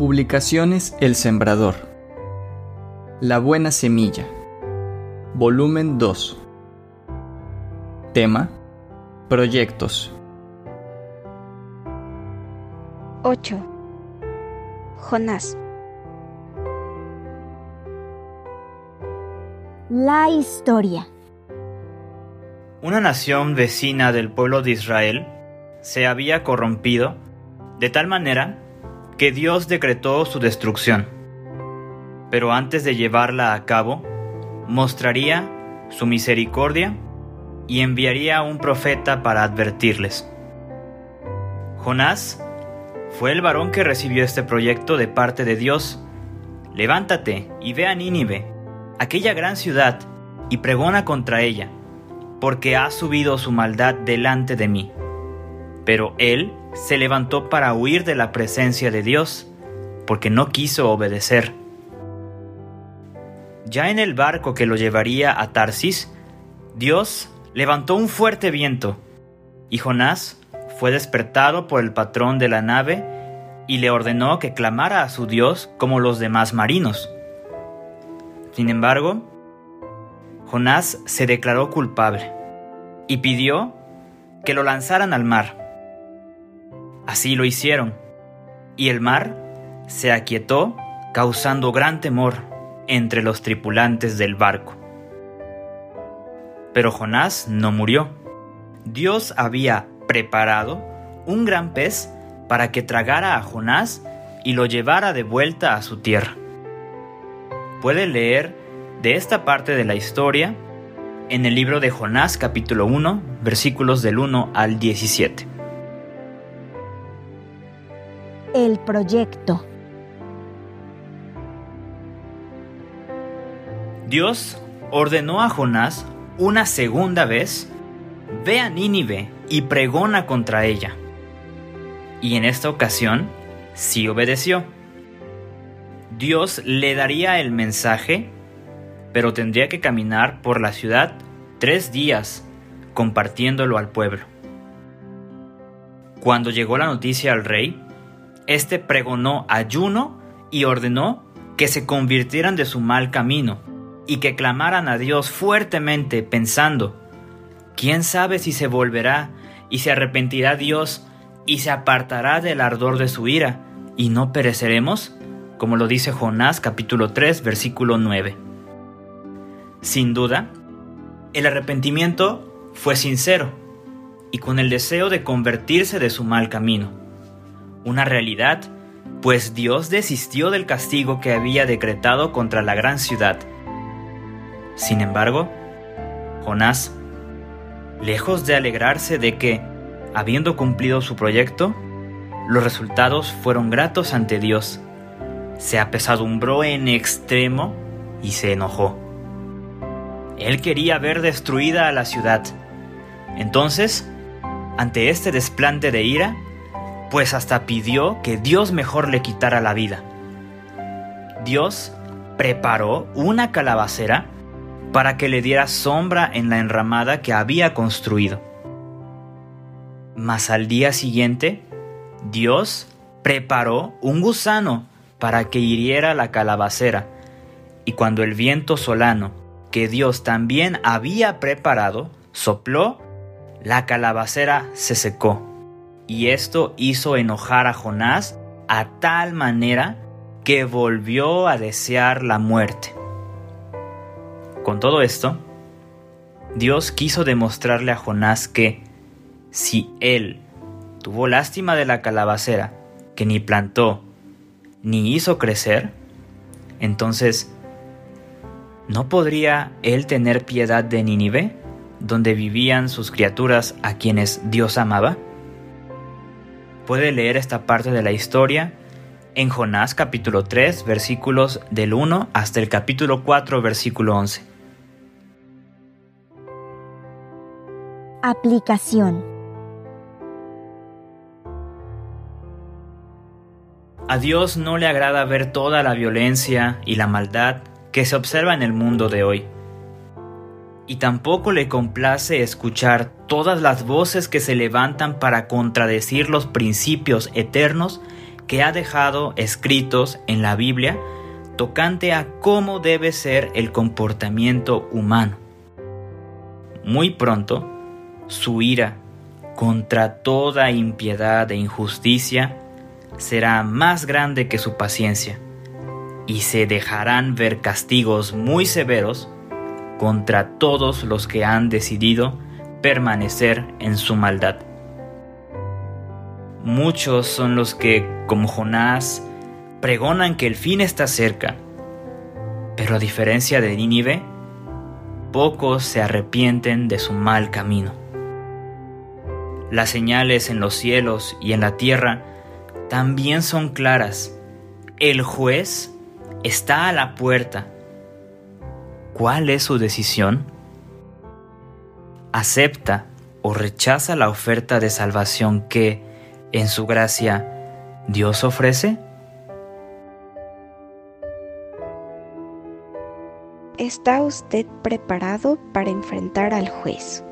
Publicaciones El Sembrador. La Buena Semilla. Volumen 2. Tema. Proyectos. 8. Jonás. La historia. Una nación vecina del pueblo de Israel se había corrompido de tal manera que Dios decretó su destrucción. Pero antes de llevarla a cabo, mostraría su misericordia y enviaría un profeta para advertirles. Jonás fue el varón que recibió este proyecto de parte de Dios. Levántate y ve a Nínive, aquella gran ciudad, y pregona contra ella, porque ha subido su maldad delante de mí. Pero él se levantó para huir de la presencia de Dios, porque no quiso obedecer. Ya en el barco que lo llevaría a Tarsis, Dios levantó un fuerte viento, y Jonás fue despertado por el patrón de la nave y le ordenó que clamara a su Dios como los demás marinos. Sin embargo, Jonás se declaró culpable y pidió que lo lanzaran al mar. Así lo hicieron, y el mar se aquietó causando gran temor entre los tripulantes del barco. Pero Jonás no murió. Dios había preparado un gran pez para que tragara a Jonás y lo llevara de vuelta a su tierra. Puede leer de esta parte de la historia en el libro de Jonás capítulo 1 versículos del 1 al 17. El proyecto. Dios ordenó a Jonás una segunda vez, ve a Nínive y pregona contra ella. Y en esta ocasión sí obedeció. Dios le daría el mensaje, pero tendría que caminar por la ciudad tres días compartiéndolo al pueblo. Cuando llegó la noticia al rey, este pregonó ayuno y ordenó que se convirtieran de su mal camino y que clamaran a Dios fuertemente pensando, ¿quién sabe si se volverá y se arrepentirá Dios y se apartará del ardor de su ira y no pereceremos? Como lo dice Jonás capítulo 3 versículo 9. Sin duda, el arrepentimiento fue sincero y con el deseo de convertirse de su mal camino una realidad, pues Dios desistió del castigo que había decretado contra la gran ciudad. Sin embargo, Jonás, lejos de alegrarse de que, habiendo cumplido su proyecto, los resultados fueron gratos ante Dios, se apesadumbró en extremo y se enojó. Él quería ver destruida a la ciudad. Entonces, ante este desplante de ira, pues hasta pidió que Dios mejor le quitara la vida. Dios preparó una calabacera para que le diera sombra en la enramada que había construido. Mas al día siguiente, Dios preparó un gusano para que hiriera la calabacera, y cuando el viento solano, que Dios también había preparado, sopló, la calabacera se secó y esto hizo enojar a Jonás a tal manera que volvió a desear la muerte. Con todo esto, Dios quiso demostrarle a Jonás que si él tuvo lástima de la calabacera que ni plantó ni hizo crecer, entonces ¿no podría él tener piedad de Nínive, donde vivían sus criaturas a quienes Dios amaba? Puede leer esta parte de la historia en Jonás capítulo 3 versículos del 1 hasta el capítulo 4 versículo 11. Aplicación. A Dios no le agrada ver toda la violencia y la maldad que se observa en el mundo de hoy y tampoco le complace escuchar todas las voces que se levantan para contradecir los principios eternos que ha dejado escritos en la Biblia tocante a cómo debe ser el comportamiento humano. Muy pronto, su ira contra toda impiedad e injusticia será más grande que su paciencia, y se dejarán ver castigos muy severos contra todos los que han decidido permanecer en su maldad. Muchos son los que, como Jonás, pregonan que el fin está cerca, pero a diferencia de Nínive, pocos se arrepienten de su mal camino. Las señales en los cielos y en la tierra también son claras. El juez está a la puerta. ¿Cuál es su decisión? ¿Acepta o rechaza la oferta de salvación que, en su gracia, Dios ofrece? ¿Está usted preparado para enfrentar al juez?